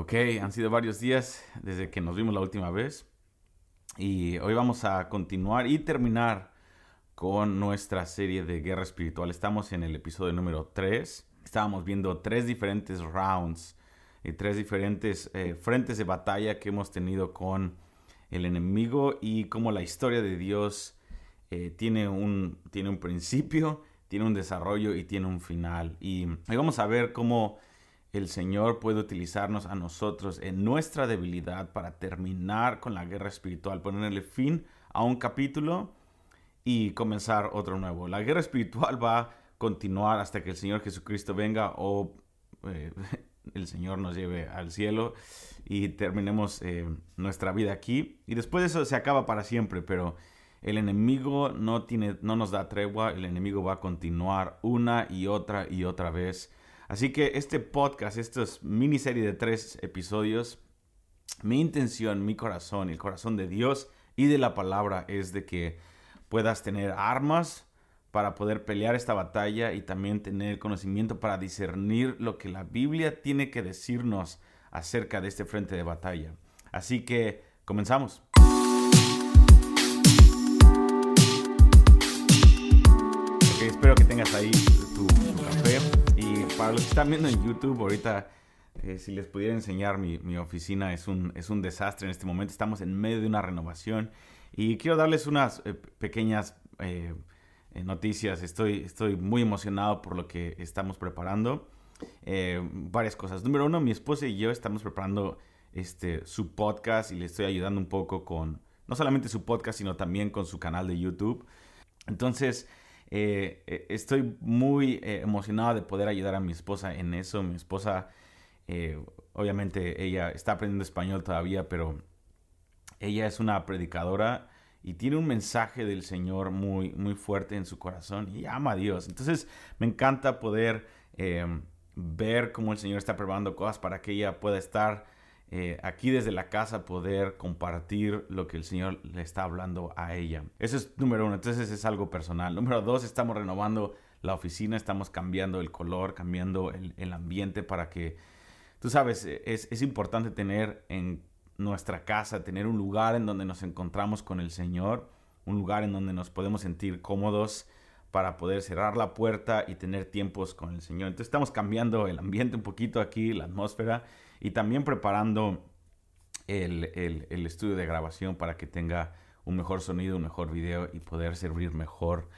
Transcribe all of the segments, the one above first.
Ok, han sido varios días desde que nos vimos la última vez y hoy vamos a continuar y terminar con nuestra serie de guerra espiritual. Estamos en el episodio número 3. Estábamos viendo tres diferentes rounds y tres diferentes eh, frentes de batalla que hemos tenido con el enemigo y cómo la historia de Dios eh, tiene, un, tiene un principio, tiene un desarrollo y tiene un final. Y hoy vamos a ver cómo el Señor puede utilizarnos a nosotros en nuestra debilidad para terminar con la guerra espiritual, ponerle fin a un capítulo y comenzar otro nuevo. La guerra espiritual va a continuar hasta que el Señor Jesucristo venga o eh, el Señor nos lleve al cielo y terminemos eh, nuestra vida aquí. Y después de eso se acaba para siempre, pero el enemigo no, tiene, no nos da tregua, el enemigo va a continuar una y otra y otra vez Así que este podcast, esta miniserie de tres episodios, mi intención, mi corazón, el corazón de Dios y de la palabra es de que puedas tener armas para poder pelear esta batalla y también tener conocimiento para discernir lo que la Biblia tiene que decirnos acerca de este frente de batalla. Así que comenzamos. espero que tengas ahí tu para los que están viendo en YouTube, ahorita, eh, si les pudiera enseñar mi, oficina, es un, es un desastre en este momento. Estamos en medio de una renovación y quiero darles unas eh, pequeñas eh, noticias. Estoy, estoy muy emocionado por lo que estamos preparando. varias cosas. Número uno, mi esposa y yo estamos preparando este, su podcast y le estoy ayudando un poco con, no solamente su podcast, sino también con su canal de YouTube. Entonces, eh, eh, estoy muy eh, emocionado de poder ayudar a mi esposa en eso. Mi esposa, obviamente, ella está aprendiendo español todavía, pero ella es una predicadora y tiene un mensaje del Señor muy, muy fuerte en su corazón y ama a Dios. Entonces, me encanta poder ver cómo el Señor está preparando cosas para que ella pueda estar eh, aquí desde la casa poder compartir lo que el Señor le está hablando a ella. Eso es número uno, entonces es algo personal. Número dos, estamos renovando la oficina, estamos cambiando el color, cambiando el, ambiente para que, tú sabes, es, es importante tener en nuestra casa, tener un lugar en donde nos encontramos con el Señor, un lugar en donde nos podemos sentir cómodos para poder cerrar la puerta y tener tiempos con el Señor. Entonces estamos cambiando el ambiente un poquito aquí, la atmósfera y también preparando el, estudio de grabación para que tenga un mejor sonido, un mejor video y poder servir mejor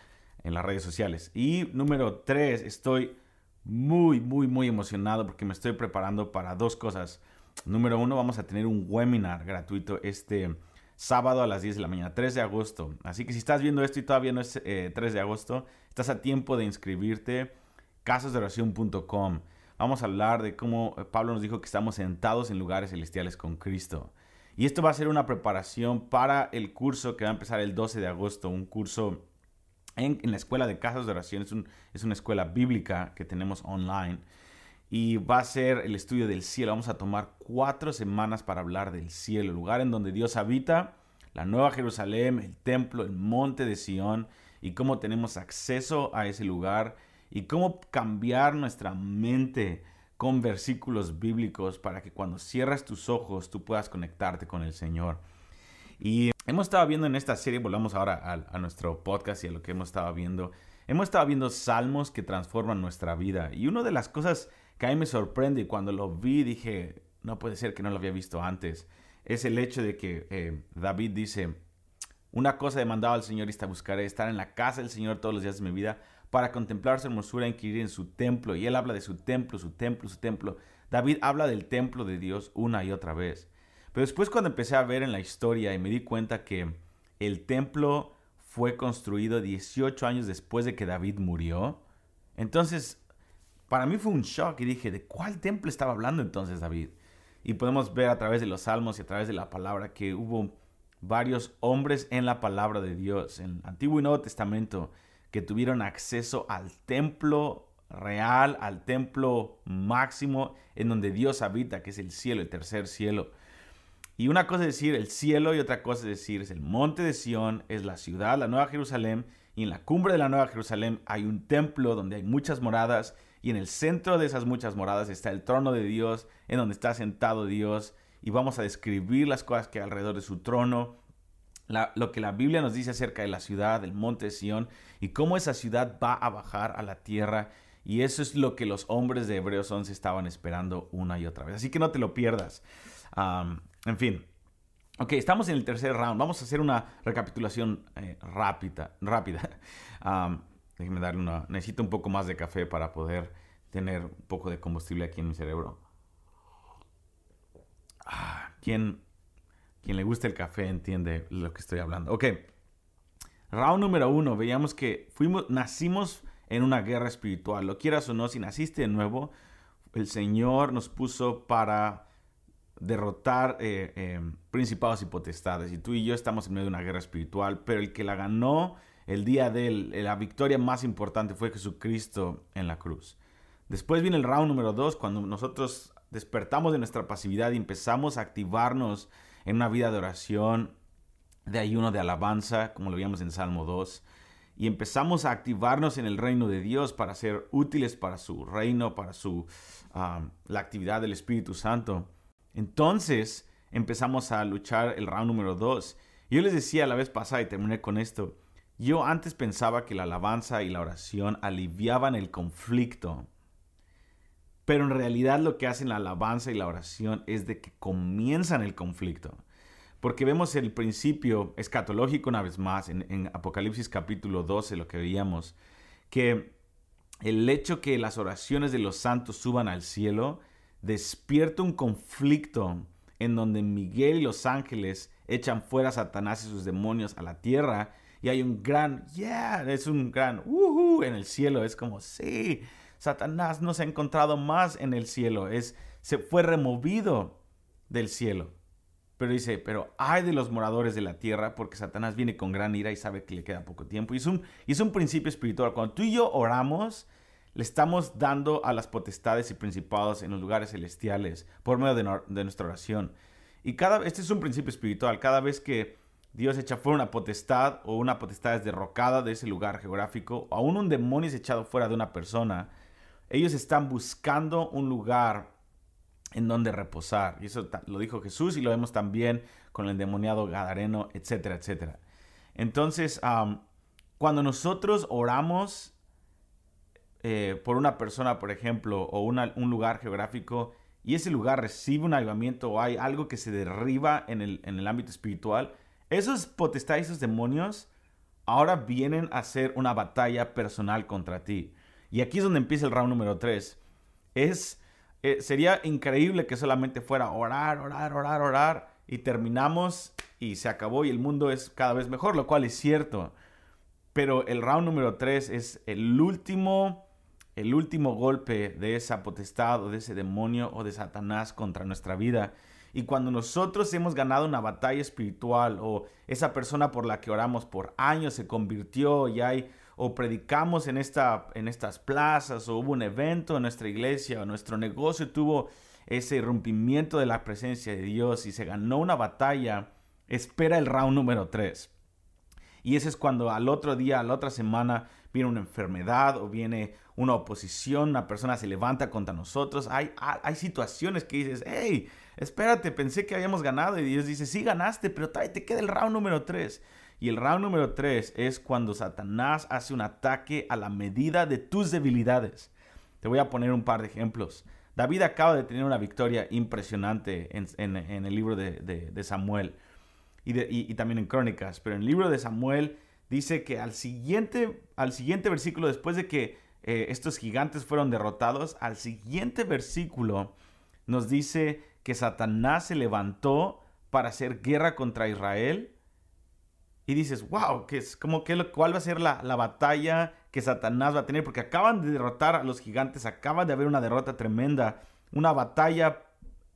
en las redes sociales. Y número tres, estoy muy, muy, muy emocionado porque me estoy preparando para dos cosas. Número uno, vamos a tener un webinar gratuito este sábado a las 10 de la mañana, 3 de agosto. Así que si estás viendo esto y todavía no es 3 eh, de agosto, estás a tiempo de inscribirte casasdeoración.com vamos a hablar de cómo eh, Pablo nos dijo que estamos sentados en lugares celestiales con Cristo. Y esto va a ser una preparación para el curso que va a empezar el 12 de agosto, un curso en, la escuela de casas de oración, es, es una escuela bíblica que tenemos online. Y va a ser el estudio del cielo. Vamos a tomar cuatro semanas para hablar del cielo, el lugar en donde Dios habita, la Nueva Jerusalén, el templo, el monte de Sión y cómo tenemos acceso a ese lugar y cómo cambiar nuestra mente con versículos bíblicos para que cuando cierras tus ojos tú puedas conectarte con el Señor. Y hemos estado viendo en esta serie, volvamos ahora a, nuestro podcast y a lo que hemos estado viendo, hemos estado viendo salmos que transforman nuestra vida. Y una de las cosas que a mí me sorprende y cuando lo vi dije, no puede ser que no lo había visto antes, es el hecho de que eh, David dice, una cosa he demandado al Señor y esta buscaré, estar en la casa del Señor todos los días de mi vida para contemplar su hermosura inquirir en su templo. Y él habla de su templo, su templo, su templo. David habla del templo de Dios una y otra vez. Pero después cuando empecé a ver en la historia y me di cuenta que el templo fue construido 18 años después de que David murió, entonces para mí fue un shock y dije, ¿de cuál templo estaba hablando entonces David? Y podemos ver a través de los salmos y a través de la palabra que hubo varios hombres en la palabra de Dios, en el Antiguo y Nuevo Testamento, que tuvieron acceso al templo real, al templo máximo en donde Dios habita, que es el cielo, el tercer cielo. Y una cosa es decir el cielo y otra cosa es decir es el monte de Sión, es la ciudad, la Nueva Jerusalén, y en la cumbre de la Nueva Jerusalén hay un templo donde hay muchas moradas y en el centro de esas muchas moradas está el trono de Dios, en donde está sentado Dios, y vamos a describir las cosas que hay alrededor de su trono, lo que la Biblia nos dice acerca de la ciudad, del monte de Sión, y cómo esa ciudad va a bajar a la tierra. Y eso es lo que los hombres de Hebreos 11 estaban esperando una y otra vez. Así que no te lo pierdas. en fin. Ok, estamos en el tercer round. Vamos a hacer una recapitulación eh, rápida. rápida. déjenme darle una... Necesito un poco más de café para poder tener un poco de combustible aquí en mi cerebro. Ah, ¿Quién, quien le gusta el café entiende lo que estoy hablando. Ok. Round número uno. Veíamos que fuimos, nacimos en una guerra espiritual. Lo quieras o no, si naciste de nuevo, el Señor nos puso para derrotar eh, em, principados y potestades. Y tú y yo estamos en medio de una guerra espiritual, pero el que la ganó el día de la victoria más importante fue Jesucristo en la cruz. Después viene el round número dos, cuando nosotros despertamos de nuestra pasividad y empezamos a activarnos en una vida de oración, de ayuno, de alabanza, como lo vimos en Salmo 2, y empezamos a activarnos en el reino de Dios para ser útiles para su reino, para su, la actividad del Espíritu Santo. Entonces empezamos a luchar el round número 2. Yo les decía la vez pasada y terminé con esto, yo antes pensaba que la alabanza y la oración aliviaban el conflicto pero en realidad lo que hacen la alabanza y la oración es de que comienzan el conflicto. Porque vemos el principio escatológico una vez más en, Apocalipsis capítulo 12, lo que veíamos, que el hecho que las oraciones de los santos suban al cielo despierta un conflicto en donde Miguel y los ángeles echan fuera a Satanás y sus demonios a la tierra y hay un gran, yeah, es un gran, uh, en el cielo, es como, sí, Satanás no se ha encontrado más en el cielo, es, se fue removido del cielo. Pero dice, pero hay de los moradores de la tierra, porque Satanás viene con gran ira y sabe que le queda poco tiempo. Y es un, es un principio espiritual. Cuando tú y yo oramos, le estamos dando a las potestades y principados en los lugares celestiales por medio de, de nuestra oración. Y cada, este es un principio espiritual. Cada vez que Dios echa fuera una potestad o una potestad es derrocada de ese lugar geográfico, o aún un demonio es echado fuera de una persona, ellos están buscando un lugar en donde reposar. Y eso lo dijo Jesús y lo vemos también con el endemoniado Gadareno, etcétera, etcétera. Entonces, cuando nosotros oramos eh, por una persona, por ejemplo, o un lugar geográfico, y ese lugar recibe un avivamiento o hay algo que se derriba en el, en el ámbito espiritual, esos potestades, esos demonios, ahora vienen a hacer una batalla personal contra ti. Y aquí es donde empieza el round número 3. Es, eh, sería increíble que solamente fuera orar, orar, orar, orar y terminamos y se acabó y el mundo es cada vez mejor, lo cual es cierto. Pero el round número 3 es el último, el último golpe de esa potestad o de ese demonio o de Satanás contra nuestra vida. Y cuando nosotros hemos ganado una batalla espiritual o esa persona por la que oramos por años se convirtió y hay o predicamos en, esta, en estas plazas o hubo un evento en nuestra iglesia o nuestro negocio tuvo ese rompimiento de la presencia de Dios y se ganó una batalla, espera el round número 3. Y ese es cuando al otro día, a la otra semana, viene una enfermedad o viene una oposición, una persona se levanta contra nosotros. Hay, hay situaciones que dices, hey, espérate, pensé que habíamos ganado. Y Dios dice, sí ganaste, pero todavía te queda el round número 3. Y el round número 3 es cuando Satanás hace un ataque a la medida de tus debilidades. Te voy a poner un par de ejemplos. David acaba de tener una victoria impresionante en, el libro de, Samuel y, también en Crónicas. Pero en el libro de Samuel dice que al siguiente, al siguiente versículo, después de que eh, estos gigantes fueron derrotados, al siguiente versículo nos dice que Satanás se levantó para hacer guerra contra Israel y dices, wow, ¿qué es, como que, ¿cuál va a ser la, batalla que Satanás va a tener? Porque acaban de derrotar a los gigantes, acaba de haber una derrota tremenda, una batalla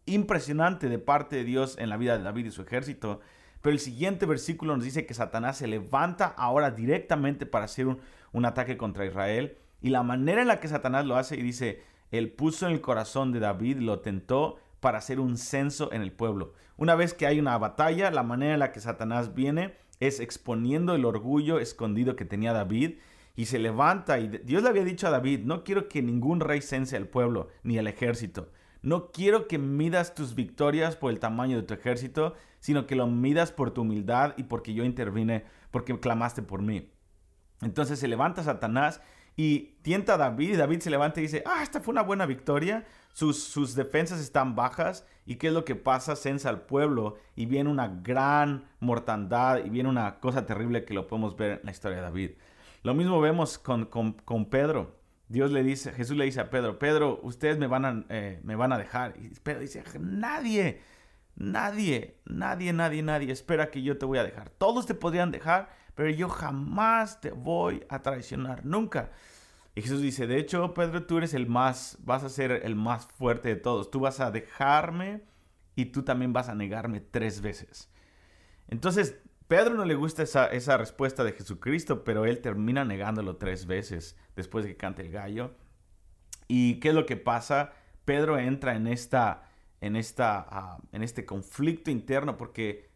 impresionante de parte de Dios en la vida de David y su ejército. Pero el siguiente versículo nos dice que Satanás se levanta ahora directamente para hacer un, un ataque contra Israel. Y la manera en la que Satanás lo hace, y dice, él puso en el corazón de David, lo tentó para hacer un censo en el pueblo. Una vez que hay una batalla, la manera en la que Satanás viene es exponiendo el orgullo escondido que tenía David y se levanta y Dios le había dicho a David, no quiero que ningún rey cense al pueblo ni al ejército. No quiero que midas tus victorias por el tamaño de tu ejército, sino que lo midas por tu humildad y porque yo intervine, porque clamaste por mí. Entonces se levanta Satanás y tienta a David y David se levanta y dice, ah, esta fue una buena victoria, sus, sus defensas están bajas y qué es lo que pasa, censa al pueblo y viene una gran mortandad y viene una cosa terrible que lo podemos ver en la historia de David. Lo mismo vemos con, con Pedro. Dios le dice, Jesús le dice a Pedro, Pedro, ustedes me van a, eh, me van a dejar. Y Pedro dice, nadie, nadie, nadie, nadie, nadie espera que yo te voy a dejar. Todos te podrían dejar, pero yo jamás te voy a traicionar, nunca. Y Jesús dice, de hecho, Pedro, tú eres el más, vas a ser el más fuerte de todos. Tú vas a dejarme y tú también vas a negarme tres veces. Entonces, Pedro no le gusta esa, respuesta de Jesucristo, pero él termina negándolo tres veces después de que cante el gallo. ¿Y qué es lo que pasa? Pedro entra en, esta, en, esta, ah, en este conflicto interno porque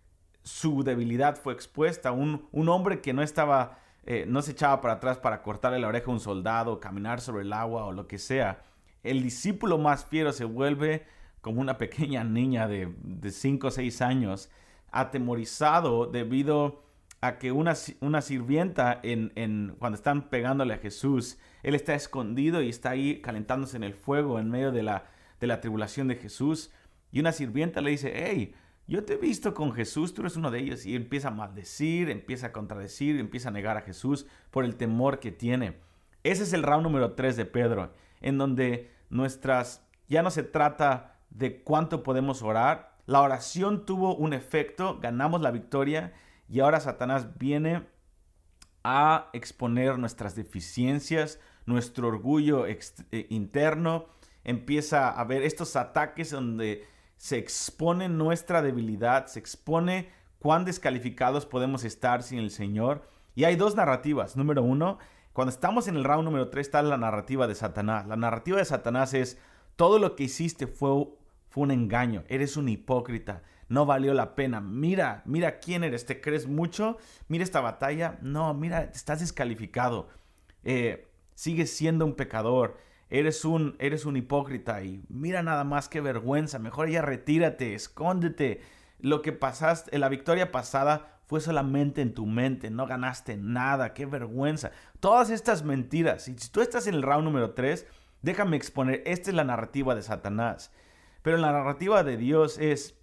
su debilidad fue expuesta. Un, un hombre que no estaba, eh, no se echaba para atrás para cortarle la oreja a un soldado, caminar sobre el agua o lo que sea. El discípulo más fiero se vuelve como una pequeña niña de 5 o 6 años atemorizado debido a que una, una sirvienta en, en, cuando están pegándole a Jesús, él está escondido y está ahí calentándose en el fuego en medio de la, de la tribulación de Jesús. Y una sirvienta le dice, hey, yo te he visto con Jesús, tú eres uno de ellos. Y empieza a maldecir, empieza a contradecir, empieza a negar a Jesús por el temor que tiene. Ese es el round número 3 de Pedro, en donde nuestras, ya no se trata de cuánto podemos orar, la oración tuvo un efecto, ganamos la victoria y ahora Satanás viene a exponer nuestras deficiencias, nuestro orgullo eh, interno, empieza a ver estos ataques donde se expone nuestra debilidad, se expone cuán descalificados podemos estar sin el Señor. Y hay dos narrativas. Número uno, cuando estamos en el round número tres está la narrativa de Satanás. La narrativa de Satanás es todo lo que hiciste fue fue un engaño, eres un hipócrita, no valió la pena. Mira, mira quién eres, ¿te crees mucho? Mira esta batalla, no, mira, estás descalificado. Eh, sigues siendo un pecador, eres un, eres un hipócrita y mira nada más qué vergüenza, mejor ya retírate, escóndete. Lo que pasaste, la victoria pasada fue solamente en tu mente, no ganaste nada, qué vergüenza. Todas estas mentiras, si tú estás en el round número 3, déjame exponer, esta es la narrativa de Satanás. Pero la narrativa de Dios es,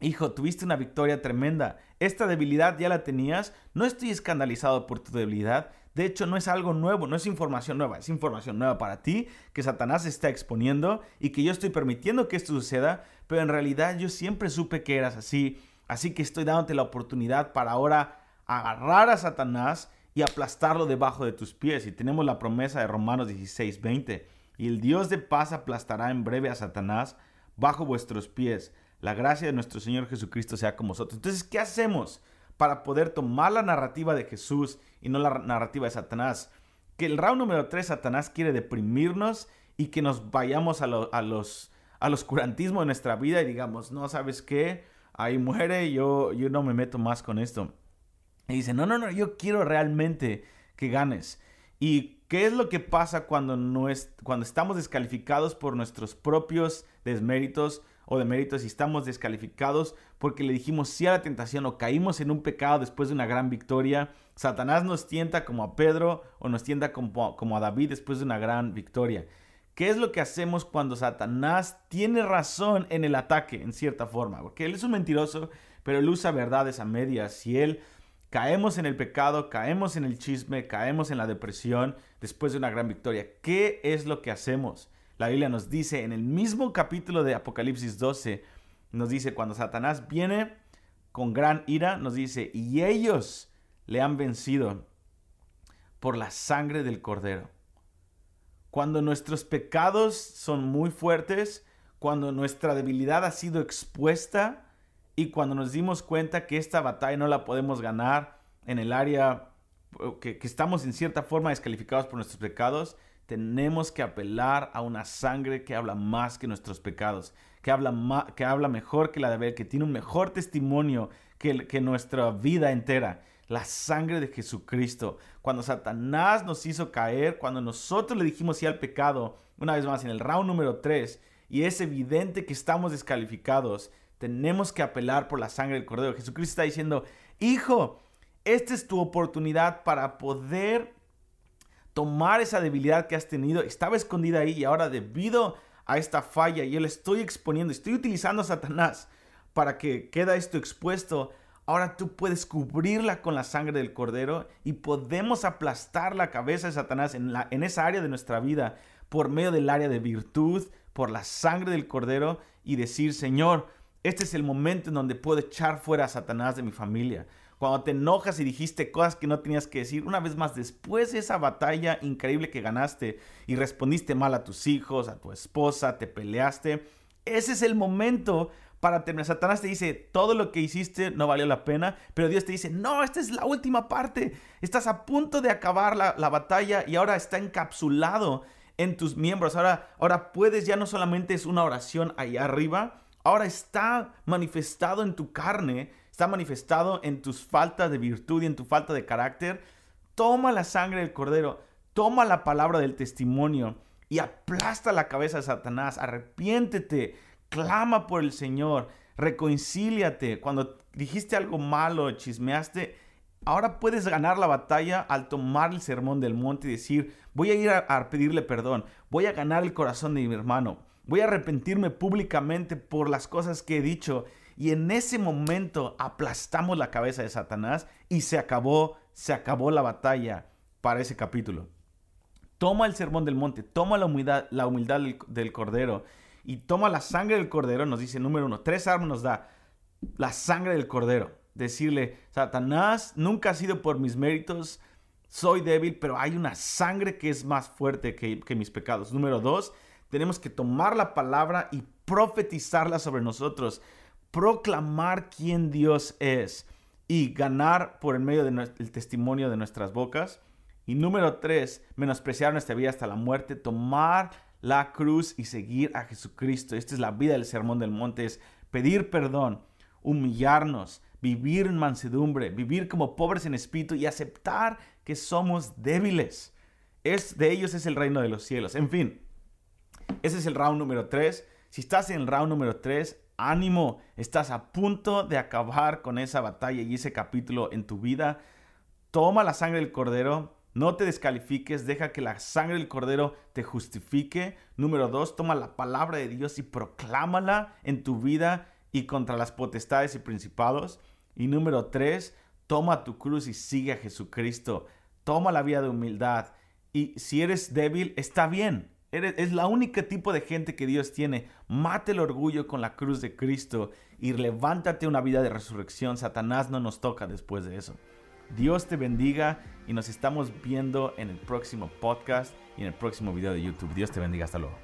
hijo, tuviste una victoria tremenda. Esta debilidad ya la tenías. No estoy escandalizado por tu debilidad. De hecho, no es algo nuevo, no es información nueva, es información nueva para ti que Satanás está exponiendo y que yo estoy permitiendo que esto suceda, pero en realidad yo siempre supe que eras así. Así que estoy dándote la oportunidad para ahora agarrar a Satanás y aplastarlo debajo de tus pies. Y tenemos la promesa de Romanos 16, 20. Y el Dios de paz aplastará en breve a Satanás bajo vuestros pies. La gracia de nuestro Señor Jesucristo sea con vosotros. Entonces, ¿qué hacemos para poder tomar la narrativa de Jesús y no la narrativa de Satanás? Que el round número 3, Satanás quiere deprimirnos y que nos vayamos a, a los, al oscurantismo de nuestra vida y digamos, no, ¿sabes qué? Ahí muere, yo, yo no me meto más con esto. Y dice, no, no, no, yo quiero realmente que ganes. ¿Y qué es lo que pasa cuando, no cuando estamos descalificados por nuestros propios desméritos o deméritos y estamos descalificados porque le dijimos sí a la tentación o caímos en un pecado después de una gran victoria? Satanás nos tienta como a Pedro o nos tienta como, como a David después de una gran victoria. ¿Qué es lo que hacemos cuando Satanás tiene razón en el ataque, en cierta forma? Porque él es un mentiroso, pero él usa verdades a medias. Y él caemos en el pecado, caemos en el chisme, caemos en la depresión después de una gran victoria. ¿Qué es lo que hacemos? La Biblia nos dice en el mismo capítulo de Apocalipsis 12, nos dice, cuando Satanás viene con gran ira, nos dice, y ellos le han vencido por la sangre del cordero. Cuando nuestros pecados son muy fuertes, cuando nuestra debilidad ha sido expuesta, y cuando nos dimos cuenta que esta batalla no la podemos ganar en el área que, estamos en cierta forma descalificados por nuestros pecados, tenemos que apelar a una sangre que habla más que nuestros pecados, que habla, que habla mejor que la de Abel, que tiene un mejor testimonio que, que nuestra vida entera. la sangre de Jesucristo. Cuando Satanás nos hizo caer, cuando nosotros le dijimos sí al pecado, una vez más en el round número 3, y es evidente que estamos descalificados, tenemos que apelar por la sangre del Cordero. Jesucristo está diciendo, hijo, esta es tu oportunidad para poder tomar esa debilidad que has tenido. Estaba escondida ahí y ahora debido a esta falla, yo le estoy exponiendo, estoy utilizando a Satanás para que quede esto expuesto. Ahora tú puedes cubrirla con la sangre del cordero y podemos aplastar la cabeza de Satanás en, la, en esa área de nuestra vida por medio del área de virtud, por la sangre del cordero y decir, Señor, este es el momento en donde puedo echar fuera a Satanás de mi familia cuando te enojas y dijiste cosas que no tenías que decir, una vez más, después de esa batalla increíble que ganaste y respondiste mal a tus hijos, a tu esposa, te peleaste, ese es el momento para terminar. Satanás te dice, todo lo que hiciste no valió la pena, pero Dios te dice, no, esta es la última parte, estás a punto de acabar la, la batalla y ahora está encapsulado en tus miembros. Ahora, ahora puedes, ya no solamente es una oración allá arriba, ahora está manifestado en tu carne está manifestado en tus faltas de virtud y en tu falta de carácter, toma la sangre del cordero, toma la palabra del testimonio y aplasta la cabeza de Satanás, arrepiéntete, clama por el Señor, reconcíliate. Cuando dijiste algo malo, chismeaste, ahora puedes ganar la batalla al tomar el sermón del monte y decir, voy a ir a, a pedirle perdón, voy a ganar el corazón de mi hermano, voy a arrepentirme públicamente por las cosas que he dicho y en ese momento aplastamos la cabeza de Satanás y se acabó, se acabó la batalla para ese capítulo. Toma el sermón del monte, toma la humildad, la humildad del, cordero y toma la sangre del cordero, nos dice número uno, tres armas nos da la sangre del cordero. Decirle, Satanás, nunca ha sido por mis méritos, soy débil, pero hay una sangre que es más fuerte que, que mis pecados. Número dos, tenemos que tomar la palabra y profetizarla sobre nosotros proclamar quién Dios es y ganar por el medio del testimonio de nuestras bocas. Y número tres, menospreciar nuestra vida hasta la muerte, tomar la cruz y seguir a Jesucristo. Esta es la vida del Sermón del Monte, es pedir perdón, humillarnos, vivir en mansedumbre, vivir como pobres en espíritu y aceptar que somos débiles. Es, de ellos es el reino de los cielos. En fin, ese es el round número tres. Si estás en el round número tres, ánimo, estás a punto de acabar con esa batalla y ese capítulo en tu vida. Toma la sangre del cordero, no te descalifiques, deja que la sangre del cordero te justifique. Número dos, toma la palabra de Dios y proclámala en tu vida y contra las potestades y principados. Y número tres, toma tu cruz y sigue a Jesucristo. Toma la vía de humildad. Y si eres débil, está bien es la única tipo de gente que Dios tiene. Mate el orgullo con la cruz de Cristo y levántate una vida de resurrección. Satanás no nos toca después de eso. Dios te bendiga y nos estamos viendo en el próximo podcast y en el próximo video de YouTube. Dios te bendiga. Hasta luego.